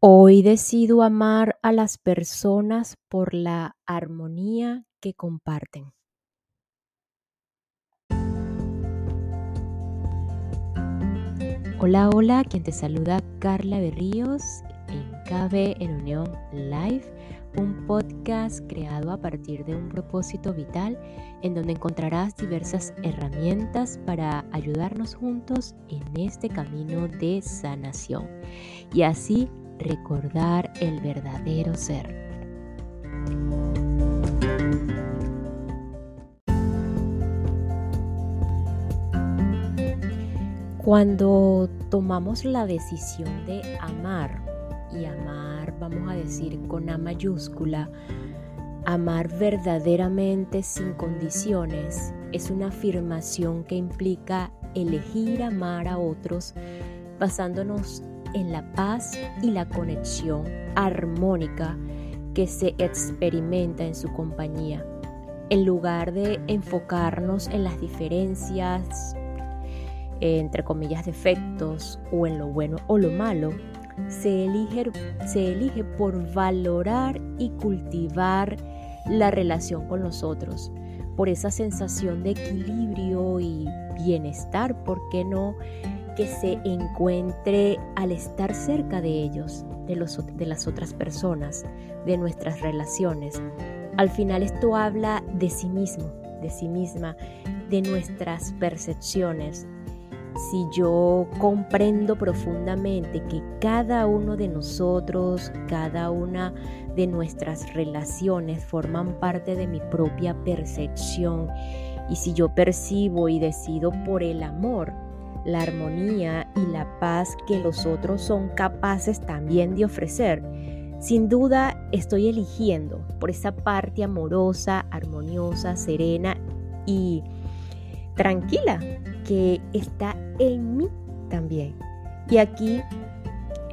Hoy decido amar a las personas por la armonía que comparten. Hola, hola, quien te saluda Carla Berríos en KB en Unión Live, un podcast creado a partir de un propósito vital en donde encontrarás diversas herramientas para ayudarnos juntos en este camino de sanación y así recordar el verdadero ser. Cuando tomamos la decisión de amar, y amar, vamos a decir, con A mayúscula, amar verdaderamente sin condiciones, es una afirmación que implica elegir amar a otros basándonos en la paz y la conexión armónica que se experimenta en su compañía. En lugar de enfocarnos en las diferencias, entre comillas, defectos o en lo bueno o lo malo, se elige, se elige por valorar y cultivar la relación con los otros, por esa sensación de equilibrio y bienestar, ¿por qué no? Que se encuentre al estar cerca de ellos, de, los, de las otras personas, de nuestras relaciones. Al final esto habla de sí mismo, de sí misma, de nuestras percepciones. Si yo comprendo profundamente que cada uno de nosotros, cada una de nuestras relaciones forman parte de mi propia percepción, y si yo percibo y decido por el amor, la armonía y la paz que los otros son capaces también de ofrecer. Sin duda estoy eligiendo por esa parte amorosa, armoniosa, serena y tranquila que está en mí también. Y aquí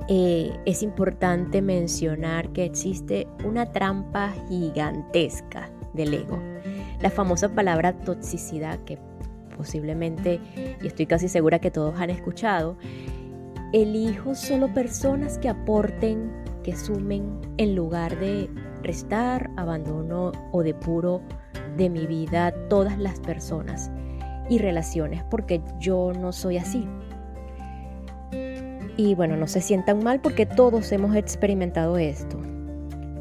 eh, es importante mencionar que existe una trampa gigantesca del ego. La famosa palabra toxicidad que posiblemente, y estoy casi segura que todos han escuchado, elijo solo personas que aporten, que sumen, en lugar de restar, abandono o de puro de mi vida todas las personas y relaciones, porque yo no soy así. Y bueno, no se sientan mal porque todos hemos experimentado esto.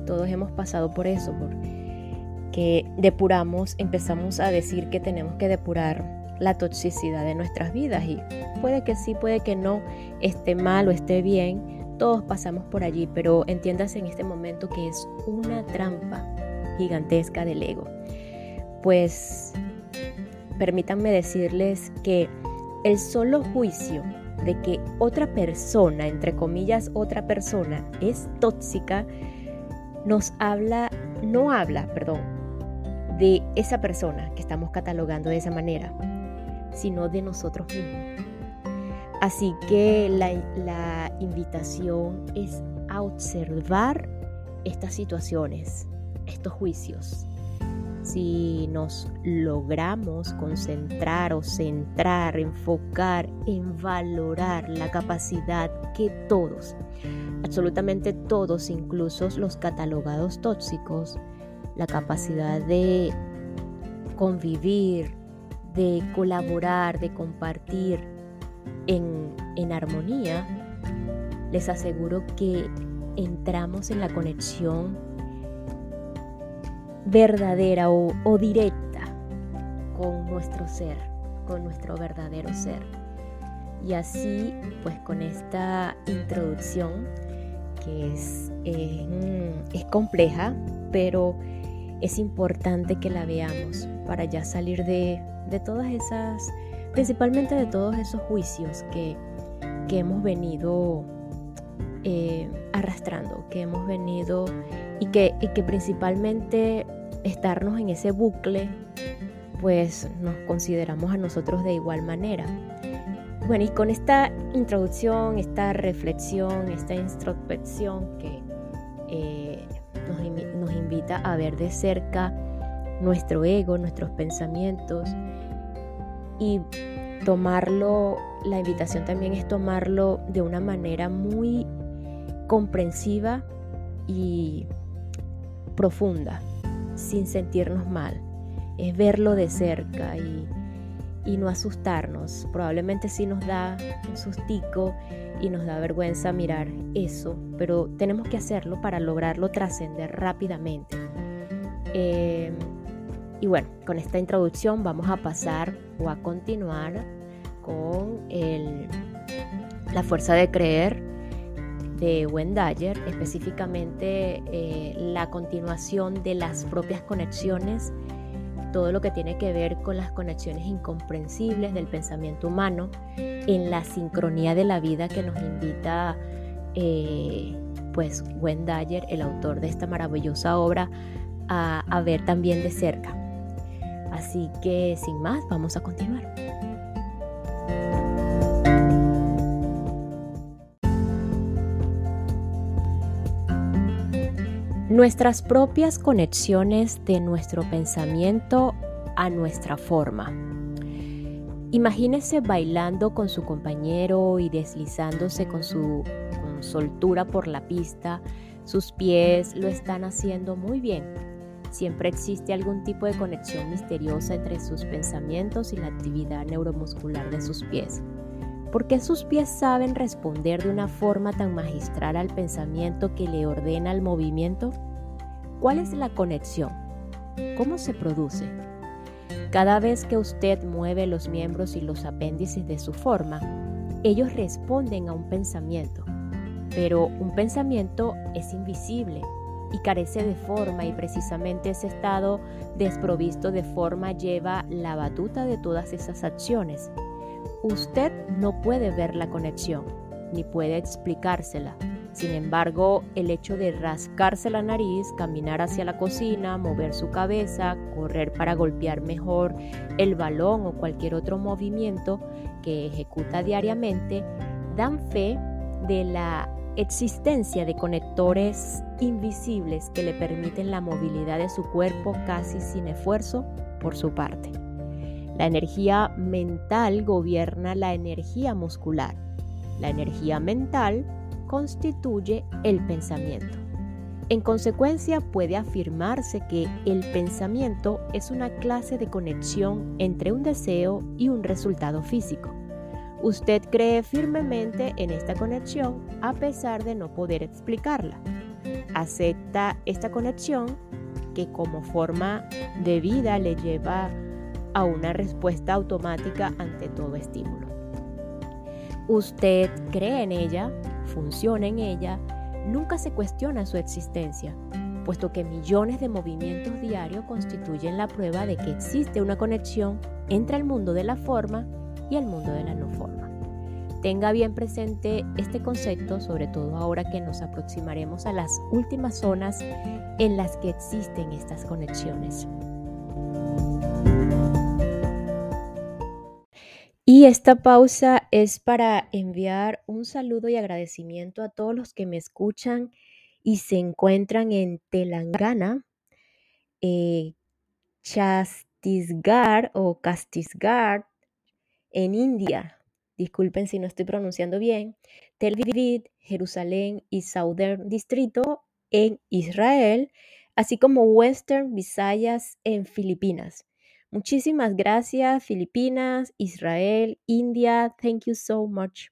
Todos hemos pasado por eso, porque depuramos, empezamos a decir que tenemos que depurar la toxicidad de nuestras vidas y puede que sí, puede que no, esté mal o esté bien, todos pasamos por allí, pero entiéndase en este momento que es una trampa gigantesca del ego. Pues permítanme decirles que el solo juicio de que otra persona, entre comillas otra persona, es tóxica, nos habla, no habla, perdón, de esa persona que estamos catalogando de esa manera, sino de nosotros mismos. Así que la, invitación es a observar estas situaciones, estos juicios. Si nos logramos concentrar o centrar, enfocar en valorar la capacidad que todos, absolutamente todos, incluso los catalogados tóxicos, la capacidad de convivir, de colaborar, de compartir en, armonía, les aseguro que entramos en la conexión verdadera o, o, directa con nuestro ser, con nuestro verdadero ser. Y así, pues con esta introducción, que es, es compleja, pero es importante que la veamos para ya salir de, de todas esas, principalmente de todos esos juicios que, que hemos venido eh, arrastrando, que hemos venido y que, y que principalmente estarnos en ese bucle, pues nos consideramos a nosotros de igual manera. Bueno, y con esta introducción, esta reflexión, esta introspección que eh, nos, nos invita a ver de cerca nuestro ego, nuestros pensamientos y tomarlo, la invitación también es tomarlo de una manera muy comprensiva y profunda, sin sentirnos mal. Es verlo de cerca y, no asustarnos. Probablemente sí nos da un sustico y nos da vergüenza mirar eso, pero tenemos que hacerlo para lograrlo trascender rápidamente. Eh, y bueno, con esta introducción vamos a pasar o a continuar con la fuerza de creer de Wendayer, específicamente eh, la continuación de las propias conexiones, todo lo que tiene que ver con las conexiones incomprensibles del pensamiento humano, en la sincronía de la vida que nos invita eh, pues Wendayer, el autor de esta maravillosa obra, a ver también de cerca. Así que sin más, vamos a continuar. Nuestras propias conexiones de nuestro pensamiento a nuestra forma. Imagínese bailando con su compañero y deslizándose con su soltura por la pista. Sus pies lo están haciendo muy bien Siempre existe algún tipo de conexión misteriosa entre sus pensamientos y la actividad neuromuscular de sus pies. ¿Por qué sus pies saben responder de una forma tan magistral al pensamiento que le ordena el movimiento? ¿Cuál es la conexión? ¿Cómo se produce? Cada vez que usted mueve los miembros y los apéndices de su forma, ellos responden a un pensamiento. Pero un pensamiento es invisible y carece de forma y precisamente ese estado desprovisto de forma lleva la batuta de todas esas acciones. Usted no puede ver la conexión ni puede explicársela. Sin embargo, el hecho de rascarse la nariz, caminar hacia la cocina, mover su cabeza, correr para golpear mejor el balón o cualquier otro movimiento que ejecuta diariamente, dan fe de la existencia de conectores invisibles que le permiten la movilidad de su cuerpo casi sin esfuerzo por su parte. La energía mental gobierna la energía muscular. La energía mental constituye el pensamiento. En consecuencia, puede afirmarse que el pensamiento es una clase de conexión entre un deseo y un resultado físico. Usted cree firmemente en esta conexión a pesar de no poder explicarla. Acepta esta conexión que como forma de vida le lleva a una respuesta automática ante todo estímulo. Usted cree en ella, funciona en ella, nunca se cuestiona su existencia, puesto que millones de movimientos diarios constituyen la prueba de que existe una conexión entre el mundo de la forma el mundo de la no forma. Tenga bien presente este concepto, sobre todo ahora que nos aproximaremos a las últimas zonas en las que existen estas conexiones. Y esta pausa es para enviar un saludo y agradecimiento a todos los que me escuchan y se encuentran en Telangana, eh, Chhattisgarh o Kastisgarh, en India, disculpen si no estoy pronunciando bien, Tel Aviv, Jerusalén y Southern Distrito en Israel, así como Western Visayas en Filipinas. Muchísimas gracias, Filipinas, Israel, India. Thank you so much.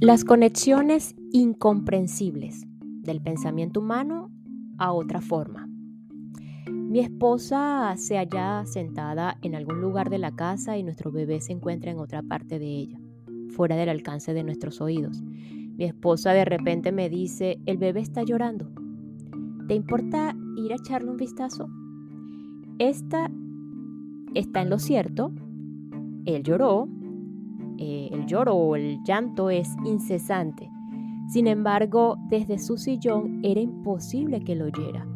Las conexiones incomprensibles del pensamiento humano a otra forma. Mi esposa se halla sentada en algún lugar de la casa y nuestro bebé se encuentra en otra parte de ella, fuera del alcance de nuestros oídos. Mi esposa de repente me dice, el bebé está llorando. ¿Te importa ir a echarle un vistazo? Esta está en lo cierto. Él lloró. Eh, el lloro o el llanto es incesante. Sin embargo, desde su sillón era imposible que lo oyera.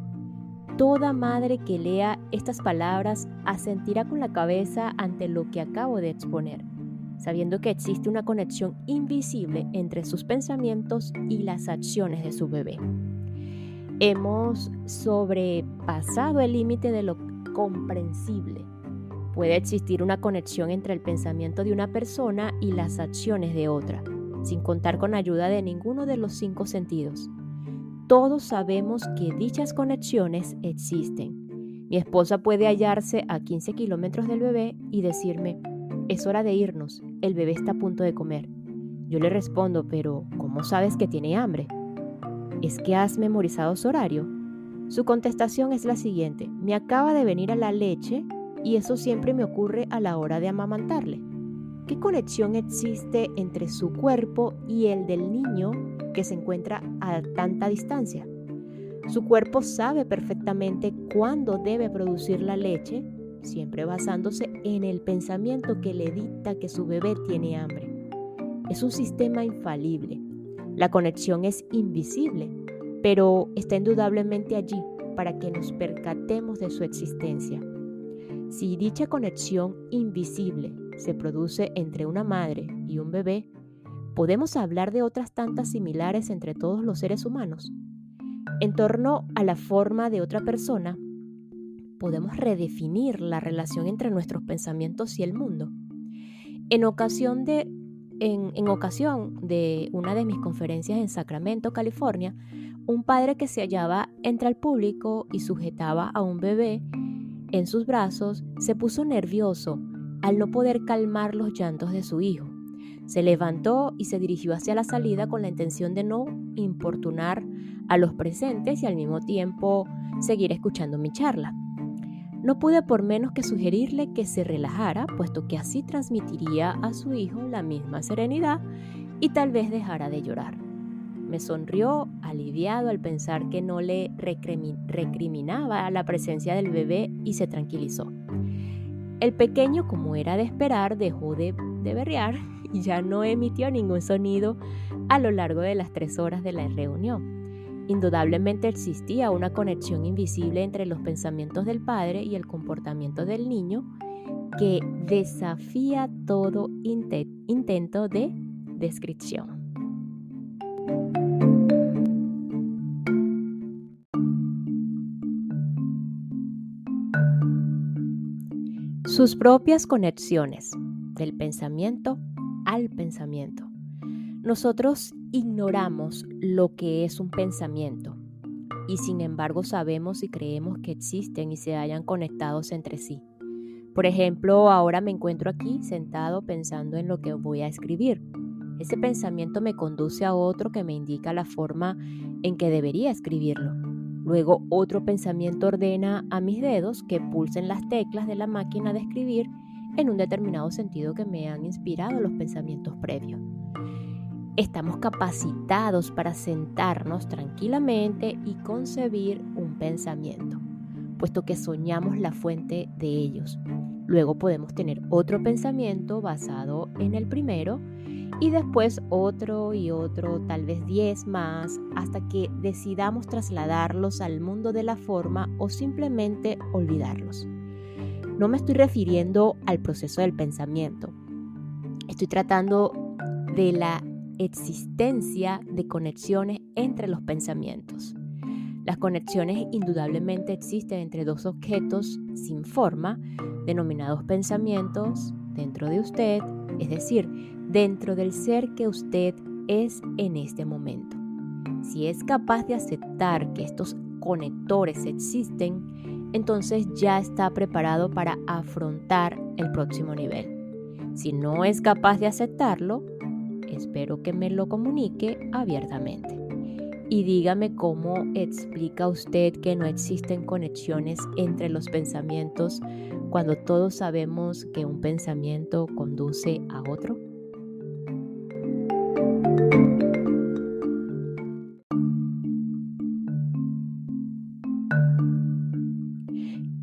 Toda madre que lea estas palabras asentirá con la cabeza ante lo que acabo de exponer, sabiendo que existe una conexión invisible entre sus pensamientos y las acciones de su bebé. Hemos sobrepasado el límite de lo comprensible, puede existir una conexión entre el pensamiento de una persona y las acciones de otra, sin contar con ayuda de ninguno de los cinco sentidos. Todos sabemos que dichas conexiones existen. Mi esposa puede hallarse a 15 kilómetros del bebé y decirme, es hora de irnos, el bebé está a punto de comer. Yo le respondo, pero ¿cómo sabes que tiene hambre? ¿Es que has memorizado su horario? Su contestación es la siguiente, me acaba de venir a la leche y eso siempre me ocurre a la hora de amamantarle. ¿Qué conexión existe entre su cuerpo y el del niño que se encuentra a tanta distancia? Su cuerpo sabe perfectamente cuándo debe producir la leche, siempre basándose en el pensamiento que le dicta que su bebé tiene hambre. Es un sistema infalible. La conexión es invisible, pero está indudablemente allí para que nos percatemos de su existencia. Si dicha conexión invisible se produce entre una madre y un bebé, podemos hablar de otras tantas similares entre todos los seres humanos. En torno a la forma de otra persona, podemos redefinir la relación entre nuestros pensamientos y el mundo. En ocasión de, en, en ocasión de una de mis conferencias en Sacramento, California, un padre que se hallaba entre el público y sujetaba a un bebé en sus brazos se puso nervioso al no poder calmar los llantos de su hijo. Se levantó y se dirigió hacia la salida con la intención de no importunar a los presentes y al mismo tiempo seguir escuchando mi charla. No pude por menos que sugerirle que se relajara, puesto que así transmitiría a su hijo la misma serenidad y tal vez dejara de llorar. Me sonrió aliviado al pensar que no le recriminaba la presencia del bebé y se tranquilizó. El pequeño, como era de esperar, dejó de, de berrear ya no emitió ningún sonido a lo largo de las tres horas de la reunión. Indudablemente existía una conexión invisible entre los pensamientos del padre y el comportamiento del niño que desafía todo intento de descripción. sus propias conexiones del pensamiento al pensamiento. Nosotros ignoramos lo que es un pensamiento y sin embargo sabemos y creemos que existen y se hayan conectados entre sí. Por ejemplo, ahora me encuentro aquí sentado pensando en lo que voy a escribir. Ese pensamiento me conduce a otro que me indica la forma en que debería escribirlo. Luego otro pensamiento ordena a mis dedos que pulsen las teclas de la máquina de escribir en un determinado sentido que me han inspirado los pensamientos previos. Estamos capacitados para sentarnos tranquilamente y concebir un pensamiento, puesto que soñamos la fuente de ellos. Luego podemos tener otro pensamiento basado en el primero y después otro y otro, tal vez 10 más, hasta que decidamos trasladarlos al mundo de la forma o simplemente olvidarlos. No me estoy refiriendo al proceso del pensamiento, estoy tratando de la existencia de conexiones entre los pensamientos. Las conexiones indudablemente existen entre dos objetos sin forma, denominados pensamientos, dentro de usted, es decir, dentro del ser que usted es en este momento. Si es capaz de aceptar que estos conectores existen, entonces ya está preparado para afrontar el próximo nivel. Si no es capaz de aceptarlo, espero que me lo comunique abiertamente. Y dígame cómo explica usted que no existen conexiones entre los pensamientos cuando todos sabemos que un pensamiento conduce a otro.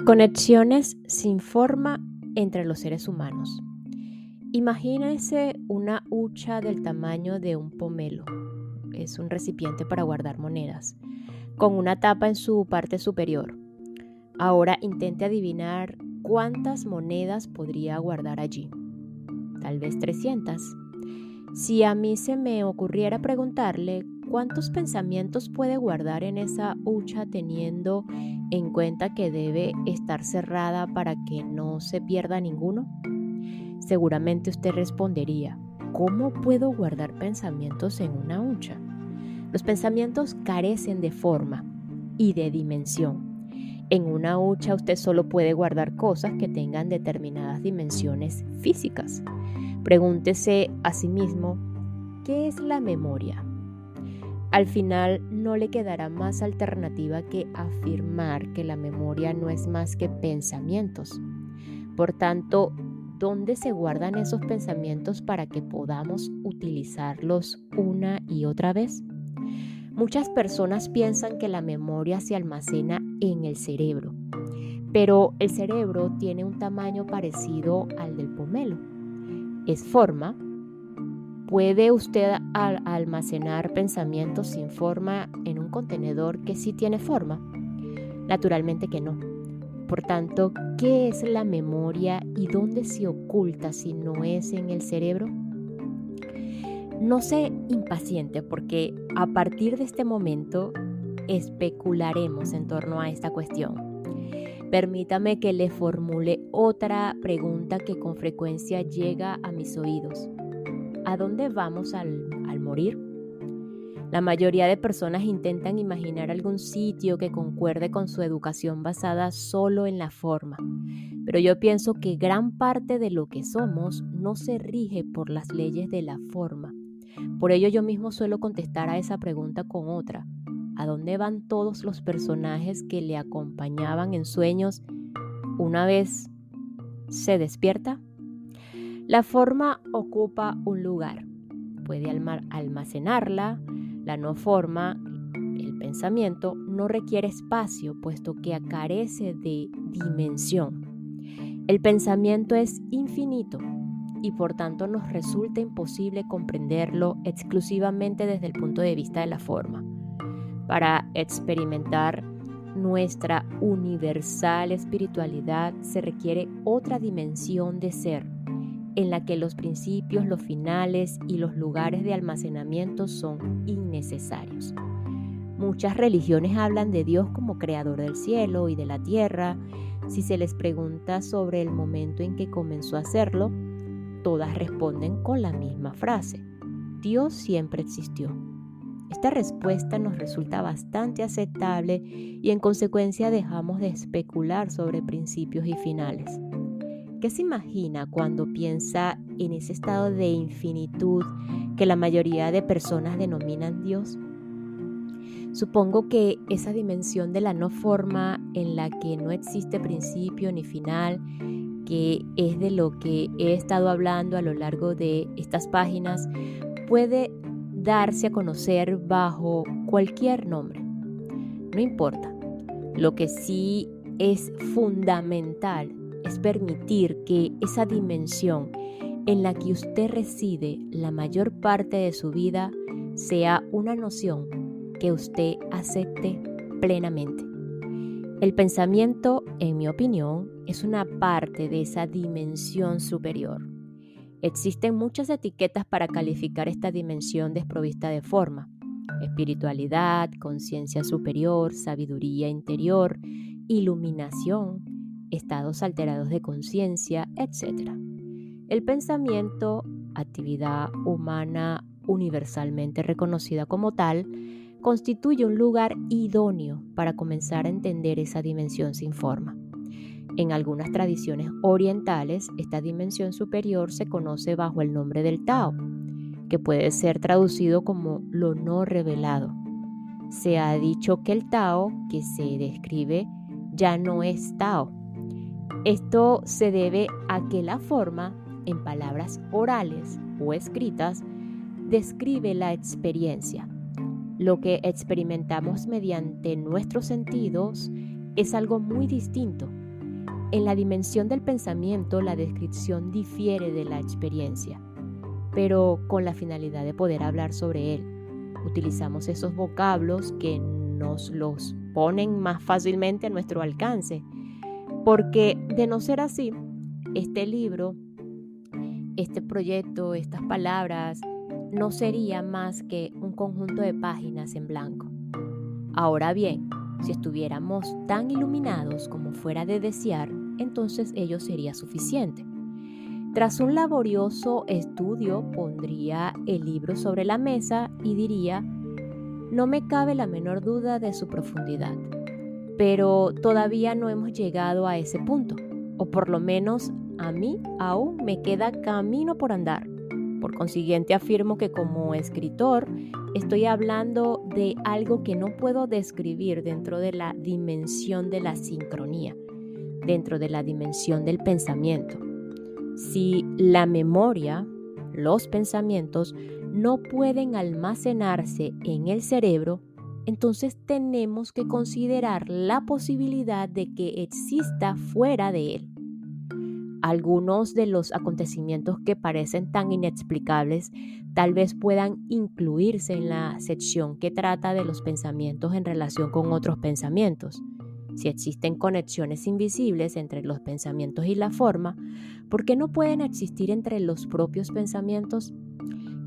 Conexiones sin forma entre los seres humanos. Imagínense una hucha del tamaño de un pomelo. Es un recipiente para guardar monedas, con una tapa en su parte superior. Ahora intente adivinar cuántas monedas podría guardar allí. Tal vez 300. Si a mí se me ocurriera preguntarle ¿cuántos pensamientos puede guardar en esa hucha teniendo en cuenta que debe estar cerrada para que no se pierda ninguno? Seguramente usted respondería, ¿cómo puedo guardar pensamientos en una hucha? Los pensamientos carecen de forma y de dimensión. En una hucha usted solo puede guardar cosas que tengan determinadas dimensiones físicas. Pregúntese a sí mismo, ¿qué es la memoria? Al final no le quedará más alternativa que afirmar que la memoria no es más que pensamientos. Por tanto, ¿dónde se guardan esos pensamientos para que podamos utilizarlos una y otra vez? Muchas personas piensan que la memoria se almacena en el cerebro, pero el cerebro tiene un tamaño parecido al del pomelo. Es forma. ¿Puede usted almacenar pensamientos sin forma en un contenedor que sí tiene forma? Naturalmente que no. Por tanto, ¿qué es la memoria y dónde se oculta si no es en el cerebro? No sé impaciente porque a partir de este momento especularemos en torno a esta cuestión. Permítame que le formule otra pregunta que con frecuencia llega a mis oídos. ¿A dónde vamos al, al morir? La mayoría de personas intentan imaginar algún sitio que concuerde con su educación basada solo en la forma, pero yo pienso que gran parte de lo que somos no se rige por las leyes de la forma, por ello yo mismo suelo contestar a esa pregunta con otra. ¿A dónde van todos los personajes que le acompañaban en sueños una vez se despierta? La forma ocupa un lugar. Puede almacenarla. La no forma, el pensamiento, no requiere espacio, puesto que carece de dimensión. El pensamiento es infinito, y por tanto nos resulta imposible comprenderlo exclusivamente desde el punto de vista de la forma. Para experimentar nuestra universal espiritualidad se requiere otra dimensión de ser, en la que los principios, los finales y los lugares de almacenamiento son innecesarios. Muchas religiones hablan de Dios como creador del cielo y de la tierra. Si se les pregunta sobre el momento en que comenzó a hacerlo, todas responden con la misma frase. Dios siempre existió. Esta respuesta nos resulta bastante aceptable y en consecuencia dejamos de especular sobre principios y finales. ¿Qué se imagina cuando piensa en ese estado de infinitud que la mayoría de personas denominan Dios? Supongo que esa dimensión de la no forma en la que no existe principio ni final que es de lo que he estado hablando a lo largo de estas páginas, puede darse a conocer bajo cualquier nombre. No importa. Lo que sí es fundamental es permitir que esa dimensión en la que usted reside la mayor parte de su vida sea una noción que usted acepte plenamente. El pensamiento, en mi opinión, es una parte de esa dimensión superior. Existen muchas etiquetas para calificar esta dimensión desprovista de forma. Espiritualidad, conciencia superior, sabiduría interior, iluminación, estados alterados de conciencia, etc. El pensamiento, actividad humana universalmente reconocida como tal, constituye un lugar idóneo para comenzar a entender esa dimensión sin forma. En algunas tradiciones orientales, esta dimensión superior se conoce bajo el nombre del Tao, que puede ser traducido como lo no revelado. Se ha dicho que el Tao que se describe ya no es Tao. Esto se debe a que la forma, en palabras orales o escritas, describe la experiencia. Lo que experimentamos mediante nuestros sentidos es algo muy distinto en la dimensión del pensamiento, la descripción difiere de la experiencia, pero con la finalidad de poder hablar sobre él. Utilizamos esos vocablos que nos los ponen más fácilmente a nuestro alcance, porque de no ser así, este libro, este proyecto, estas palabras, no sería más que un conjunto de páginas en blanco. Ahora bien, si estuviéramos tan iluminados como fuera de desear, entonces ello sería suficiente. Tras un laborioso estudio pondría el libro sobre la mesa y diría, no me cabe la menor duda de su profundidad, pero todavía no hemos llegado a ese punto, o por lo menos a mí aún me queda camino por andar. Por consiguiente afirmo que como escritor estoy hablando de algo que no puedo describir dentro de la dimensión de la sincronía, dentro de la dimensión del pensamiento. Si la memoria, los pensamientos, no pueden almacenarse en el cerebro, entonces tenemos que considerar la posibilidad de que exista fuera de él. Algunos de los acontecimientos que parecen tan inexplicables tal vez puedan incluirse en la sección que trata de los pensamientos en relación con otros pensamientos. Si existen conexiones invisibles entre los pensamientos y la forma, ¿por qué no pueden existir entre los propios pensamientos?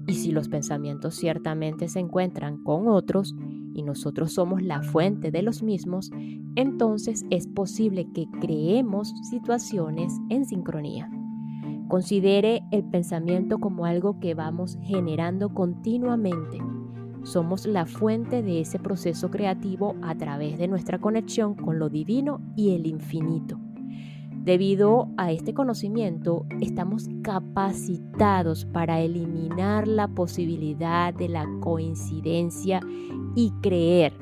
Y si los pensamientos ciertamente se encuentran con otros y nosotros somos la fuente de los mismos, entonces es posible que creemos situaciones en sincronía. Considere el pensamiento como algo que vamos generando continuamente somos la fuente de ese proceso creativo a través de nuestra conexión con lo divino y el infinito. Debido a este conocimiento, estamos capacitados para eliminar la posibilidad de la coincidencia y creer,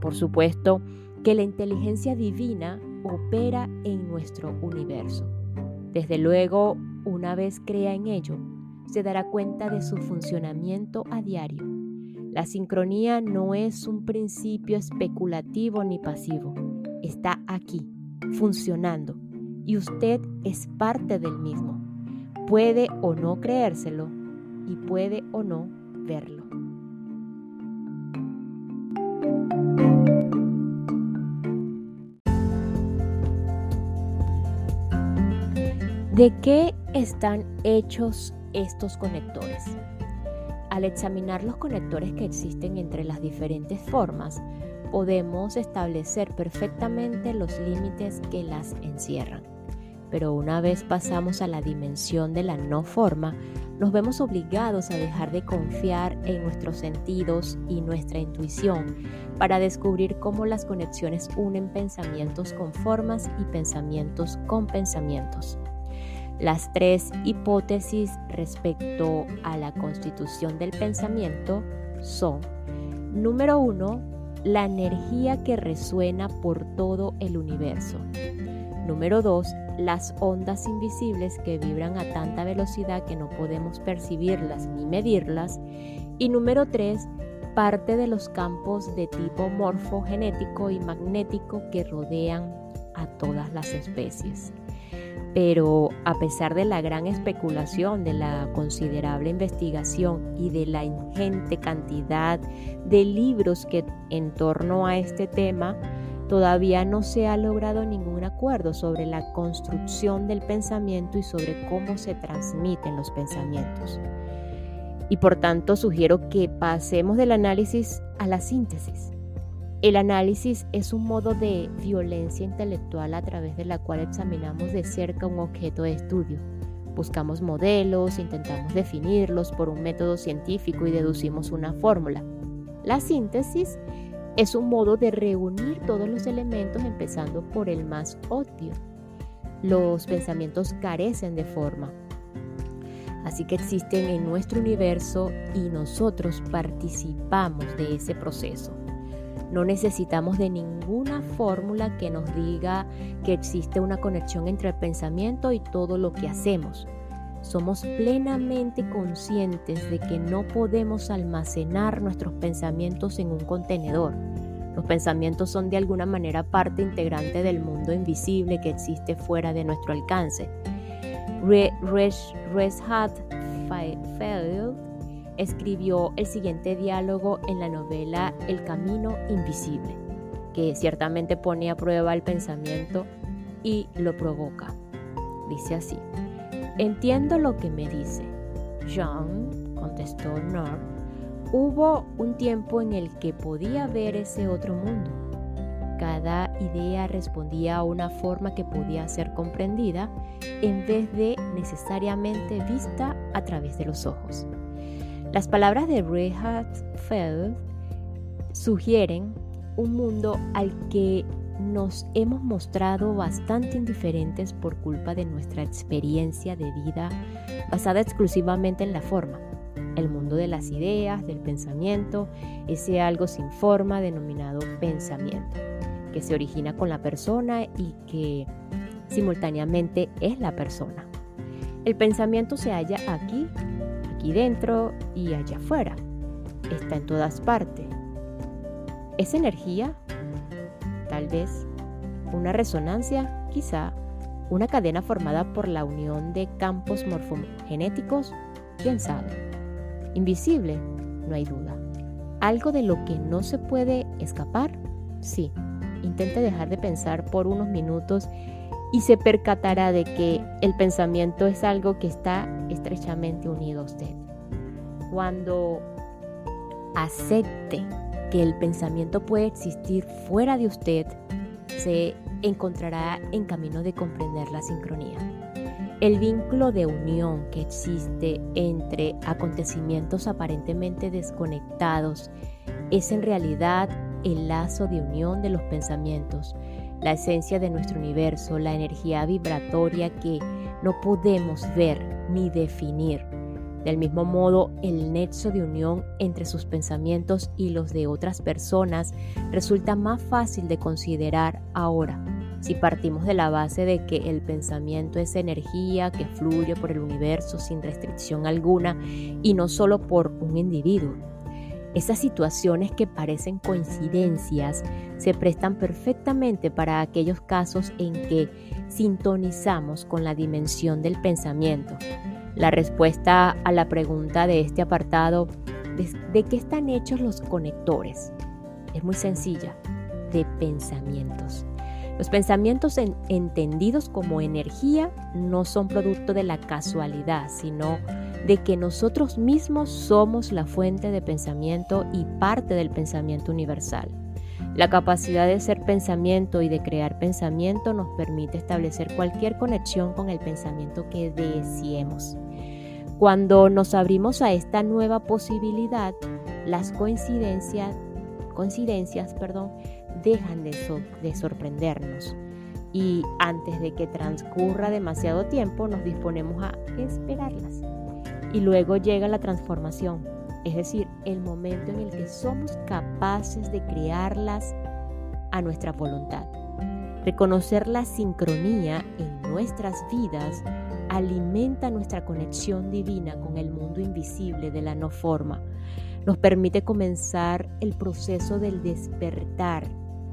por supuesto, que la inteligencia divina opera en nuestro universo. Desde luego, una vez crea en ello, se dará cuenta de su funcionamiento a diario la sincronía no es un principio especulativo ni pasivo. Está aquí, funcionando, y usted es parte del mismo. Puede o no creérselo y puede o no verlo. ¿De qué están hechos estos conectores? Al examinar los conectores que existen entre las diferentes formas, podemos establecer perfectamente los límites que las encierran. Pero una vez pasamos a la dimensión de la no forma, nos vemos obligados a dejar de confiar en nuestros sentidos y nuestra intuición para descubrir cómo las conexiones unen pensamientos con formas y pensamientos con pensamientos. Las tres hipótesis respecto a la constitución del pensamiento son, número uno, la energía que resuena por todo el universo. Número dos, las ondas invisibles que vibran a tanta velocidad que no podemos percibirlas ni medirlas. Y número tres, parte de los campos de tipo morfogenético y magnético que rodean a todas las especies pero a pesar de la gran especulación, de la considerable investigación y de la ingente cantidad de libros que en torno a este tema, todavía no se ha logrado ningún acuerdo sobre la construcción del pensamiento y sobre cómo se transmiten los pensamientos. Y por tanto sugiero que pasemos del análisis a la síntesis. El análisis es un modo de violencia intelectual a través de la cual examinamos de cerca un objeto de estudio. Buscamos modelos, intentamos definirlos por un método científico y deducimos una fórmula. La síntesis es un modo de reunir todos los elementos empezando por el más obvio. Los pensamientos carecen de forma, así que existen en nuestro universo y nosotros participamos de ese proceso. No necesitamos de ninguna fórmula que nos diga que existe una conexión entre el pensamiento y todo lo que hacemos. Somos plenamente conscientes de que no podemos almacenar nuestros pensamientos en un contenedor. Los pensamientos son de alguna manera parte integrante del mundo invisible que existe fuera de nuestro alcance. Reshat Feld escribió el siguiente diálogo en la novela El Camino Invisible, que ciertamente pone a prueba el pensamiento y lo provoca. Dice así, entiendo lo que me dice. Jean contestó North, hubo un tiempo en el que podía ver ese otro mundo. Cada idea respondía a una forma que podía ser comprendida en vez de necesariamente vista a través de los ojos. Las palabras de Reinhard Feld sugieren un mundo al que nos hemos mostrado bastante indiferentes por culpa de nuestra experiencia de vida basada exclusivamente en la forma. El mundo de las ideas, del pensamiento, ese algo sin forma denominado pensamiento, que se origina con la persona y que simultáneamente es la persona. El pensamiento se halla aquí, aquí dentro y allá afuera. Está en todas partes. ¿Es energía tal vez una resonancia, quizá una cadena formada por la unión de campos morfogenéticos, quién sabe. Invisible, no hay duda. Algo de lo que no se puede escapar, sí. Intente dejar de pensar por unos minutos y se percatará de que el pensamiento es algo que está estrechamente unido a usted. Cuando acepte que el pensamiento puede existir fuera de usted, se encontrará en camino de comprender la sincronía. El vínculo de unión que existe entre acontecimientos aparentemente desconectados es en realidad el lazo de unión de los pensamientos, la esencia de nuestro universo, la energía vibratoria que no podemos ver ni definir del mismo modo, el nexo de unión entre sus pensamientos y los de otras personas resulta más fácil de considerar ahora, si partimos de la base de que el pensamiento es energía que fluye por el universo sin restricción alguna y no solo por un individuo. Esas situaciones que parecen coincidencias se prestan perfectamente para aquellos casos en que sintonizamos con la dimensión del pensamiento la respuesta a la pregunta de este apartado, ¿de, qué están hechos los conectores? Es muy sencilla, de pensamientos. Los pensamientos entendidos como energía no son producto de la casualidad, sino de que nosotros mismos somos la fuente de pensamiento y parte del pensamiento universal. La capacidad de ser pensamiento y de crear pensamiento nos permite establecer cualquier conexión con el pensamiento que deseemos. Cuando nos abrimos a esta nueva posibilidad, las coincidencias, coincidencias perdón, dejan de, de sorprendernos y antes de que transcurra demasiado tiempo nos disponemos a esperarlas. Y luego llega la transformación, es decir, el momento en el que somos capaces de crearlas a nuestra voluntad. Reconocer la sincronía en nuestras vidas alimenta nuestra conexión divina con el mundo invisible de la no forma. Nos permite comenzar el proceso del despertar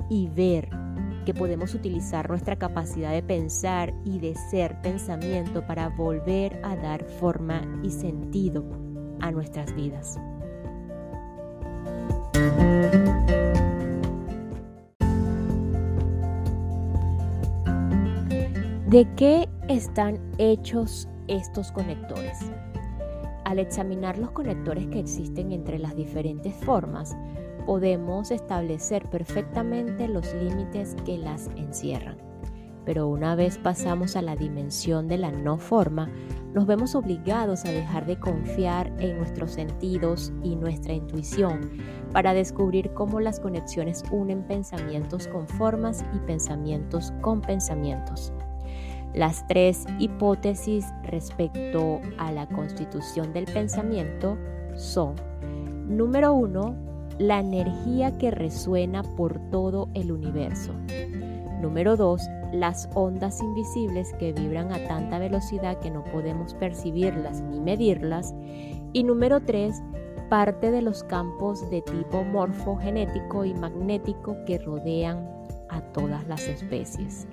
y ver que podemos utilizar nuestra capacidad de pensar y de ser pensamiento para volver a dar forma y sentido a nuestras vidas. ¿De qué están hechos estos conectores? Al examinar los conectores que existen entre las diferentes formas, podemos establecer perfectamente los límites que las encierran. Pero una vez pasamos a la dimensión de la no forma, nos vemos obligados a dejar de confiar en nuestros sentidos y nuestra intuición para descubrir cómo las conexiones unen pensamientos con formas y pensamientos con pensamientos. Las tres hipótesis respecto a la constitución del pensamiento son, número uno, la energía que resuena por todo el universo. Número dos, las ondas invisibles que vibran a tanta velocidad que no podemos percibirlas ni medirlas. Y número tres, parte de los campos de tipo morfogenético y magnético que rodean a todas las especies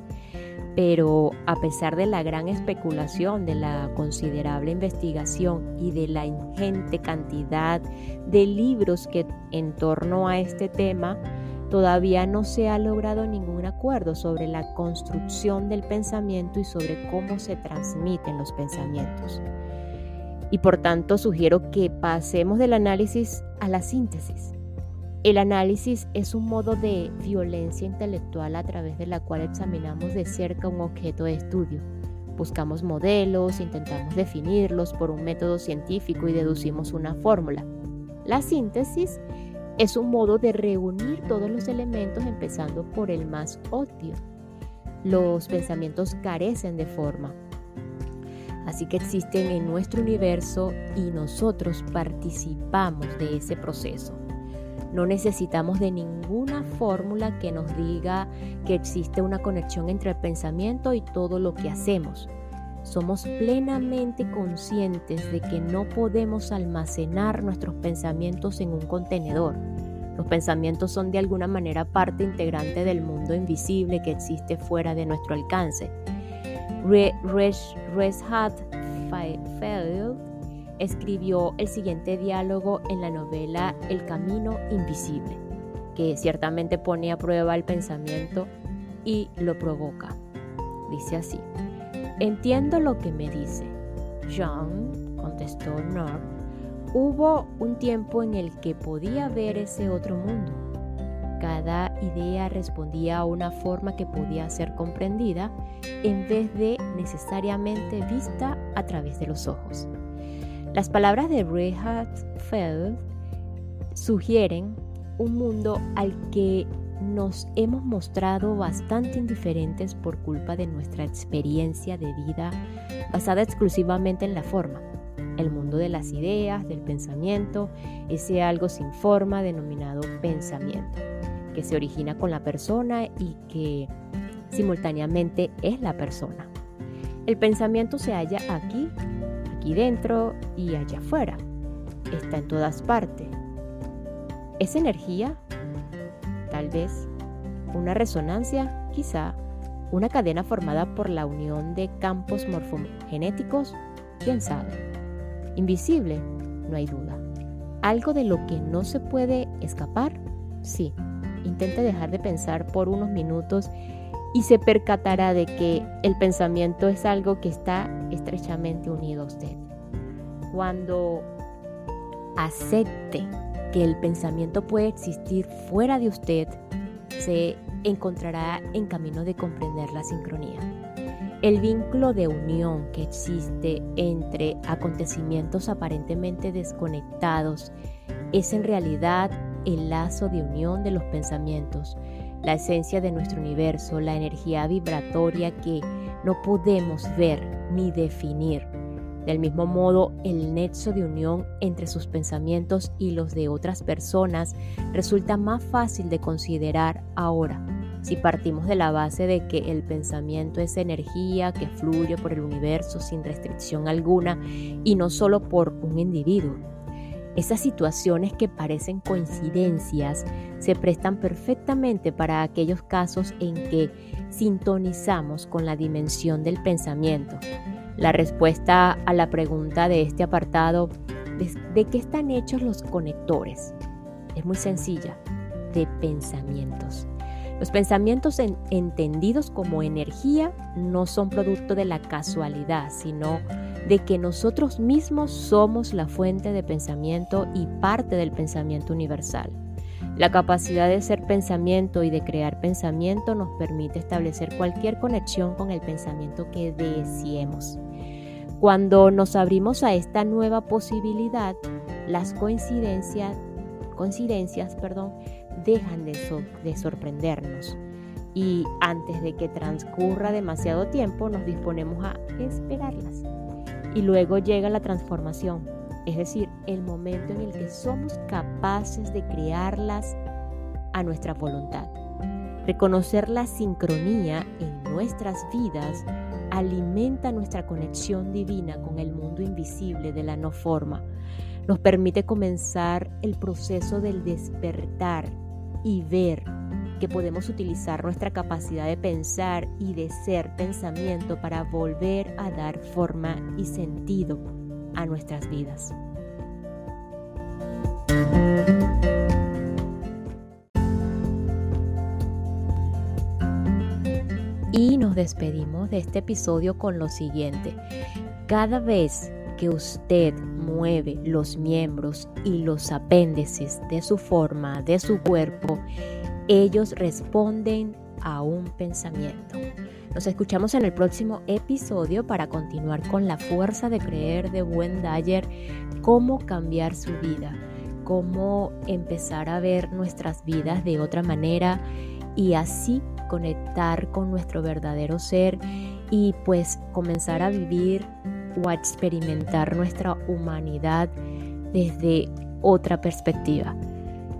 pero a pesar de la gran especulación, de la considerable investigación y de la ingente cantidad de libros que en torno a este tema, todavía no se ha logrado ningún acuerdo sobre la construcción del pensamiento y sobre cómo se transmiten los pensamientos. y por tanto sugiero que pasemos del análisis a la síntesis. El análisis es un modo de violencia intelectual a través de la cual examinamos de cerca un objeto de estudio. Buscamos modelos, intentamos definirlos por un método científico y deducimos una fórmula. La síntesis es un modo de reunir todos los elementos empezando por el más obvio. Los pensamientos carecen de forma, así que existen en nuestro universo y nosotros participamos de ese proceso. No necesitamos de ninguna fórmula que nos diga que existe una conexión entre el pensamiento y todo lo que hacemos. Somos plenamente conscientes de que no podemos almacenar nuestros pensamientos en un contenedor. Los pensamientos son de alguna manera parte integrante del mundo invisible que existe fuera de nuestro alcance. Feld escribió el siguiente diálogo en la novela El Camino Invisible, que ciertamente pone a prueba el pensamiento y lo provoca. Dice así, entiendo lo que me dice. John, contestó North, hubo un tiempo en el que podía ver ese otro mundo. Cada idea respondía a una forma que podía ser comprendida en vez de necesariamente vista a través de los ojos. Las palabras de Richard Feld sugieren un mundo al que nos hemos mostrado bastante indiferentes por culpa de nuestra experiencia de vida basada exclusivamente en la forma. El mundo de las ideas, del pensamiento, ese algo sin forma denominado pensamiento, que se origina con la persona y que simultáneamente es la persona. El pensamiento se halla aquí, aquí dentro y allá afuera. Está en todas partes. ¿Es energía? Tal vez. ¿Una resonancia? Quizá. ¿Una cadena formada por la unión de campos morfogenéticos? ¿Quién sabe? Invisible, no hay duda. ¿Algo de lo que no se puede escapar? Sí. Intente dejar de pensar por unos minutos y se percatará de que el pensamiento es algo que está estrechamente unido a usted. Cuando acepte que el pensamiento puede existir fuera de usted, se encontrará en camino de comprender la sincronía. El vínculo de unión que existe entre acontecimientos aparentemente desconectados es en realidad el lazo de unión de los pensamientos, la esencia de nuestro universo, la energía vibratoria que no podemos ver ni definir. Del mismo modo, el nexo de unión entre sus pensamientos y los de otras personas resulta más fácil de considerar ahora si partimos de la base de que el pensamiento es energía que fluye por el universo sin restricción alguna y no solo por un individuo. Esas situaciones que parecen coincidencias se prestan perfectamente para aquellos casos en que sintonizamos con la dimensión del pensamiento. La respuesta a la pregunta de este apartado, ¿de qué están hechos los conectores? Es muy sencilla, de pensamientos. Los pensamientos entendidos como energía no son producto de la casualidad, sino de que nosotros mismos somos la fuente de pensamiento y parte del pensamiento universal. La capacidad de ser pensamiento y de crear pensamiento nos permite establecer cualquier conexión con el pensamiento que deseemos. Cuando nos abrimos a esta nueva posibilidad, las coincidencias, coincidencias perdón, dejan de, de sorprendernos y antes de que transcurra demasiado tiempo nos disponemos a esperarlas. Y luego llega la transformación, es decir, el momento en el que somos capaces de crearlas a nuestra voluntad. Reconocer la sincronía en nuestras vidas alimenta nuestra conexión divina con el mundo invisible de la no forma. Nos permite comenzar el proceso del despertar y ver que podemos utilizar nuestra capacidad de pensar y de ser pensamiento para volver a dar forma y sentido a nuestras vidas. Y nos despedimos de este episodio con lo siguiente. Cada vez que usted mueve los miembros y los apéndices de su forma, de su cuerpo, ellos responden a un pensamiento. Nos escuchamos en el próximo episodio para continuar con la fuerza de creer de Buen Dyer, cómo cambiar su vida, cómo empezar a ver nuestras vidas de otra manera y así conectar con nuestro verdadero ser y pues comenzar a vivir o a experimentar nuestra humanidad desde otra perspectiva.